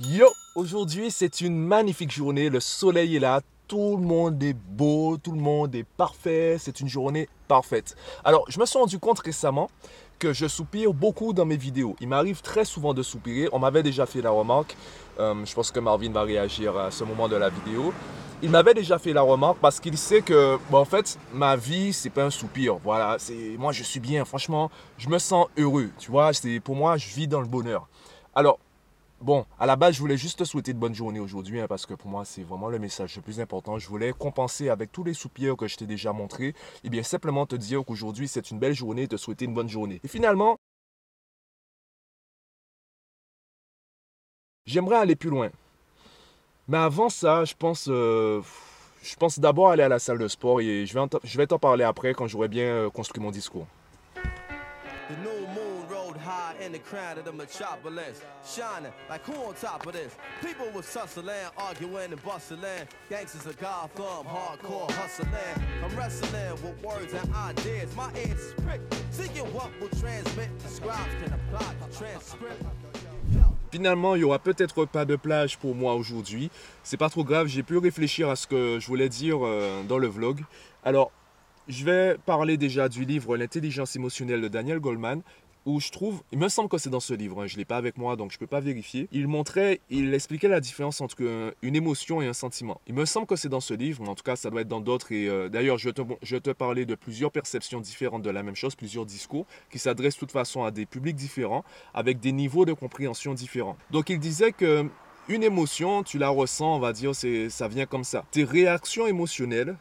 Yo, aujourd'hui c'est une magnifique journée, le soleil est là, tout le monde est beau, tout le monde est parfait, c'est une journée parfaite. Alors, je me suis rendu compte récemment que je soupire beaucoup dans mes vidéos. Il m'arrive très souvent de soupirer, on m'avait déjà fait la remarque, euh, je pense que Marvin va réagir à ce moment de la vidéo. Il m'avait déjà fait la remarque parce qu'il sait que, en fait, ma vie, c'est pas un soupir. Voilà, c'est moi, je suis bien. Franchement, je me sens heureux. Tu vois, pour moi, je vis dans le bonheur. Alors, Bon, à la base, je voulais juste te souhaiter de bonne journée aujourd'hui, hein, parce que pour moi, c'est vraiment le message le plus important. Je voulais compenser avec tous les soupirs que je t'ai déjà montrés, et bien simplement te dire qu'aujourd'hui, c'est une belle journée, te souhaiter une bonne journée. Et finalement, j'aimerais aller plus loin. Mais avant ça, je pense, euh, je pense d'abord aller à la salle de sport, et je vais, je vais t'en parler après quand j'aurai bien euh, construit mon discours. In the crown of the metropolis. Shining like who on top of this? People was hustling, arguing and bustling. Gangsters of Gotham, hardcore hustling. I'm wrestling with words and ideas. My ears is prick. Seeking what will transmit. The scribes can apply the transcript. Finalement, il n'y aura peut-être pas de plage pour moi aujourd'hui. C'est pas trop grave, j'ai pu réfléchir à ce que je voulais dire euh, dans le vlog. Alors, je vais parler déjà du livre L'intelligence émotionnelle de Daniel Goldman où je trouve, il me semble que c'est dans ce livre, hein, je ne l'ai pas avec moi donc je ne peux pas vérifier, il montrait, il expliquait la différence entre une émotion et un sentiment. Il me semble que c'est dans ce livre, mais en tout cas ça doit être dans d'autres et euh, d'ailleurs je, te, je te parlais de plusieurs perceptions différentes de la même chose, plusieurs discours qui s'adressent de toute façon à des publics différents avec des niveaux de compréhension différents. Donc il disait que une émotion, tu la ressens, on va dire, ça vient comme ça. Tes réactions émotionnelles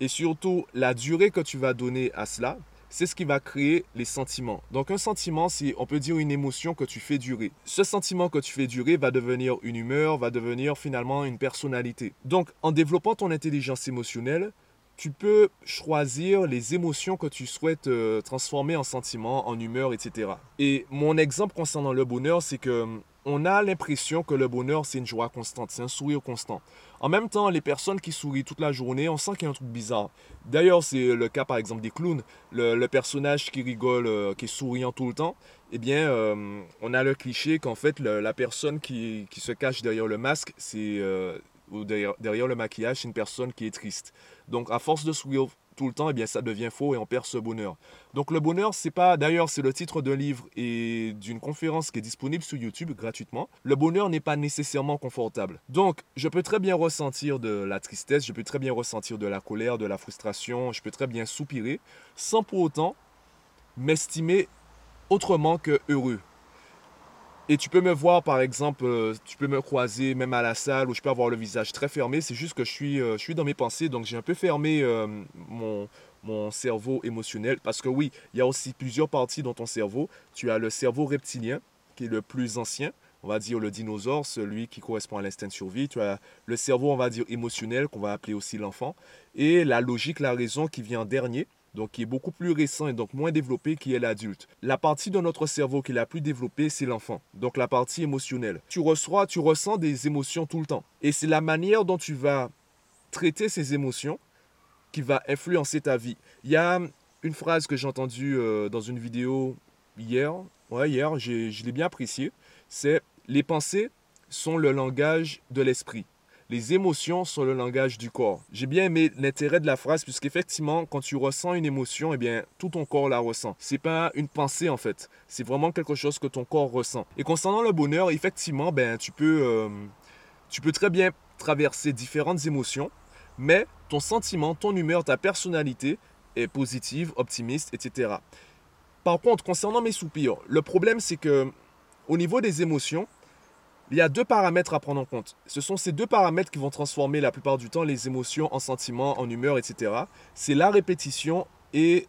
et surtout la durée que tu vas donner à cela, c'est ce qui va créer les sentiments. Donc un sentiment, c'est, on peut dire, une émotion que tu fais durer. Ce sentiment que tu fais durer va devenir une humeur, va devenir finalement une personnalité. Donc en développant ton intelligence émotionnelle, tu peux choisir les émotions que tu souhaites euh, transformer en sentiments, en humeur, etc. Et mon exemple concernant le bonheur, c'est que on a l'impression que le bonheur, c'est une joie constante, c'est un sourire constant. En même temps, les personnes qui sourient toute la journée, on sent qu'il y a un truc bizarre. D'ailleurs, c'est le cas par exemple des clowns. Le, personnage qui rigole, euh, qui est souriant tout le temps, eh bien, euh, on a le cliché qu'en fait, la personne qui, se cache derrière le masque, c'est, euh, ou derrière, le maquillage, une personne qui est triste. Donc, à force de sourire tout le temps, eh bien, ça devient faux et on perd ce bonheur. Donc le bonheur, c'est pas, d'ailleurs, c'est le titre d'un livre et d'une conférence qui est disponible sur YouTube gratuitement. Le bonheur n'est pas nécessairement confortable. Donc, je peux très bien ressentir de la tristesse, je peux très bien ressentir de la colère, de la frustration, je peux très bien soupirer, sans pour autant m'estimer autrement que heureux. Et tu peux me voir, par exemple, euh, tu peux me croiser même à la salle où je peux avoir le visage très fermé. C'est juste que je suis, euh, je suis dans mes pensées, donc j'ai un peu fermé euh, mon, mon cerveau émotionnel. Parce que oui, il y a aussi plusieurs parties dans ton cerveau. Tu as le cerveau reptilien, qui est le plus ancien. On va dire le dinosaure, celui qui correspond à l'instinct de survie. Tu as le cerveau, on va dire, émotionnel, qu'on va appeler aussi l'enfant. Et la logique, la raison qui vient en dernier donc qui est beaucoup plus récent et donc moins développé, qui est l'adulte. La partie de notre cerveau qui est la plus développée, c'est l'enfant, donc la partie émotionnelle. Tu reçois, tu ressens des émotions tout le temps. Et c'est la manière dont tu vas traiter ces émotions qui va influencer ta vie. Il y a une phrase que j'ai entendue euh, dans une vidéo hier, ouais, hier, je l'ai bien appréciée, c'est les pensées sont le langage de l'esprit les émotions sont le langage du corps. J'ai bien aimé l'intérêt de la phrase puisqu'effectivement, quand tu ressens une émotion, eh bien, tout ton corps la ressent. C'est pas une pensée en fait, c'est vraiment quelque chose que ton corps ressent. Et concernant le bonheur, effectivement, ben, tu peux, euh, tu peux très bien traverser différentes émotions, mais ton sentiment, ton humeur, ta personnalité est positive, optimiste, etc. Par contre, concernant mes soupirs, le problème c'est que au niveau des émotions, il y a deux paramètres à prendre en compte. Ce sont ces deux paramètres qui vont transformer la plupart du temps les émotions en sentiments, en humeur, etc. C'est la répétition et,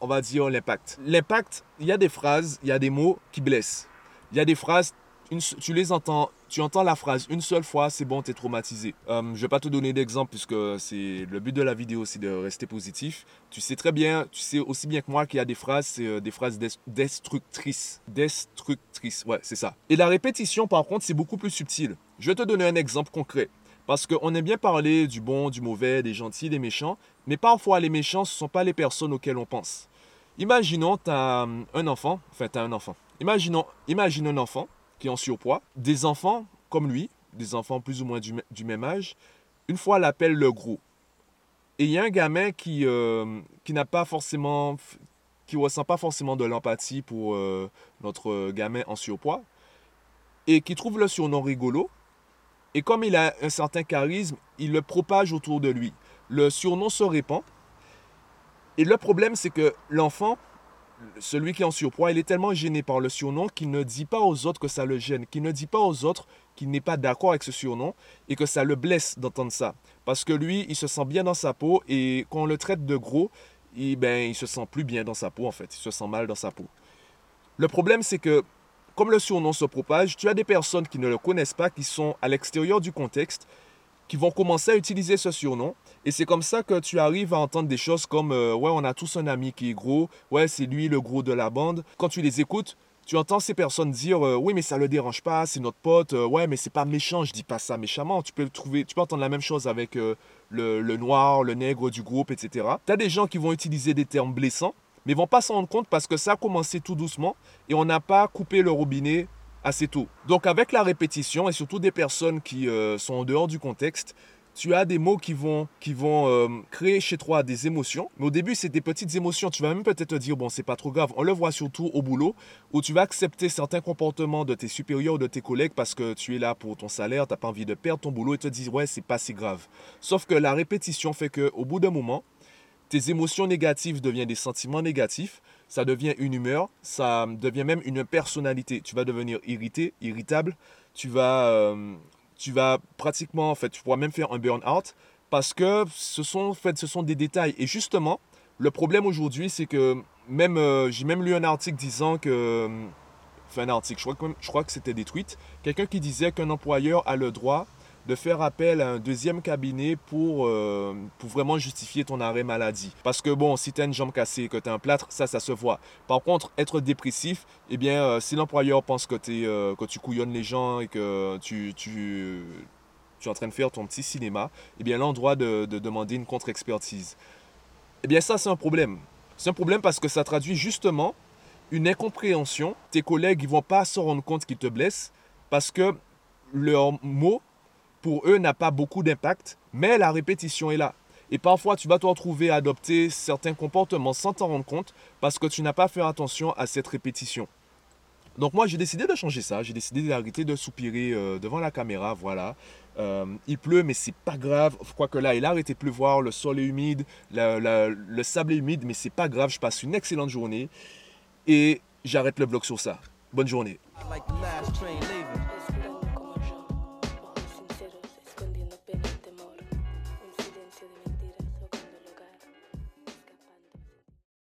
on va dire, l'impact. L'impact, il y a des phrases, il y a des mots qui blessent. Il y a des phrases tu les entends, tu entends la phrase une seule fois, c'est bon, tu es traumatisé. Euh, je vais pas te donner d'exemple puisque c'est le but de la vidéo, c'est de rester positif. Tu sais très bien, tu sais aussi bien que moi qu'il y a des phrases, c'est euh, des phrases destructrices. Destructrices, ouais, c'est ça. Et la répétition, par contre, c'est beaucoup plus subtil. Je vais te donner un exemple concret. Parce qu'on aime bien parler du bon, du mauvais, des gentils, des méchants, mais parfois les méchants, ce ne sont pas les personnes auxquelles on pense. Imaginons, tu as un enfant, enfin, tu as un enfant. Imaginons, imagine un enfant qui est en surpoids, des enfants comme lui, des enfants plus ou moins du, même âge, une fois l'appelle le gros. Et il y a un gamin qui, euh, qui n'a pas forcément, qui ressent pas forcément de l'empathie pour euh, notre gamin en surpoids et qui trouve le surnom rigolo. Et comme il a un certain charisme, il le propage autour de lui. Le surnom se répand. Et le problème, c'est que l'enfant, celui qui est en surpoids, il est tellement gêné par le surnom qu'il ne dit pas aux autres que ça le gêne, qu'il ne dit pas aux autres qu'il n'est pas d'accord avec ce surnom et que ça le blesse d'entendre ça. Parce que lui, il se sent bien dans sa peau et quand on le traite de gros, il, ben, il se sent plus bien dans sa peau en fait, il se sent mal dans sa peau. Le problème, c'est que comme le surnom se propage, tu as des personnes qui ne le connaissent pas, qui sont à l'extérieur du contexte, qui vont commencer à utiliser ce surnom. Et c'est comme ça que tu arrives à entendre des choses comme euh, Ouais, on a tous un ami qui est gros. Ouais, c'est lui le gros de la bande. Quand tu les écoutes, tu entends ces personnes dire euh, Oui, mais ça ne le dérange pas, c'est notre pote. Euh, ouais, mais c'est pas méchant. Je dis pas ça méchamment. Tu peux, trouver, tu peux entendre la même chose avec le, le, noir, le nègre du groupe, etc. Tu as des gens qui vont utiliser des termes blessants, mais vont pas s'en rendre compte parce que ça a commencé tout doucement et on n'a pas coupé le robinet assez tôt. Donc avec la répétition et surtout des personnes qui sont en dehors du contexte, tu as des mots qui vont, euh, créer chez toi des émotions. Mais au début, c'est des petites émotions. Tu vas même peut-être te dire, bon, c'est pas trop grave. On le voit surtout au boulot, où tu vas accepter certains comportements de tes supérieurs ou de tes collègues parce que tu es là pour ton salaire, tu n'as pas envie de perdre ton boulot et te dis, ouais, c'est pas si grave. Sauf que la répétition fait qu'au bout d'un moment, tes émotions négatives deviennent des sentiments négatifs, ça devient une humeur, ça devient même une personnalité. Tu vas devenir irrité, irritable, tu vas euh, tu vas pratiquement, en fait, tu pourras même faire un burn-out parce que ce sont, en fait, ce sont des détails. Et justement, le problème aujourd'hui, c'est que même, euh, j'ai même lu un article disant que, enfin un article, je crois que, je crois que c'était des tweets, quelqu'un qui disait qu'un employeur a le droit de faire appel à un deuxième cabinet pour, euh, pour vraiment justifier ton arrêt maladie. Parce que bon, si tu as une jambe cassée, que tu as un plâtre, ça, ça se voit. Par contre, être dépressif, eh bien, euh, si l'employeur pense que, euh, que tu couillonnes les gens et que tu, tu, tu es en train de faire ton petit cinéma, eh bien, l'endroit de, de demander une contre-expertise. Eh bien, ça, c'est un problème. C'est un problème parce que ça traduit justement une incompréhension. Tes collègues, ils vont pas se rendre compte qu'ils te blessent parce que leurs mots pour eux n'a pas beaucoup d'impact, mais la répétition est là. Et parfois, tu vas te retrouver à adopter certains comportements sans t'en rendre compte parce que tu n'as pas fait attention à cette répétition. Donc moi, j'ai décidé de changer ça. J'ai décidé d'arrêter de soupirer euh, devant la caméra. Voilà. Euh, il pleut, mais c'est pas grave. Je crois que là, il a arrêté de pleuvoir. Le sol est humide. le sable est humide, mais c'est pas grave. Je passe une excellente journée. Et j'arrête le vlog sur ça. Bonne journée.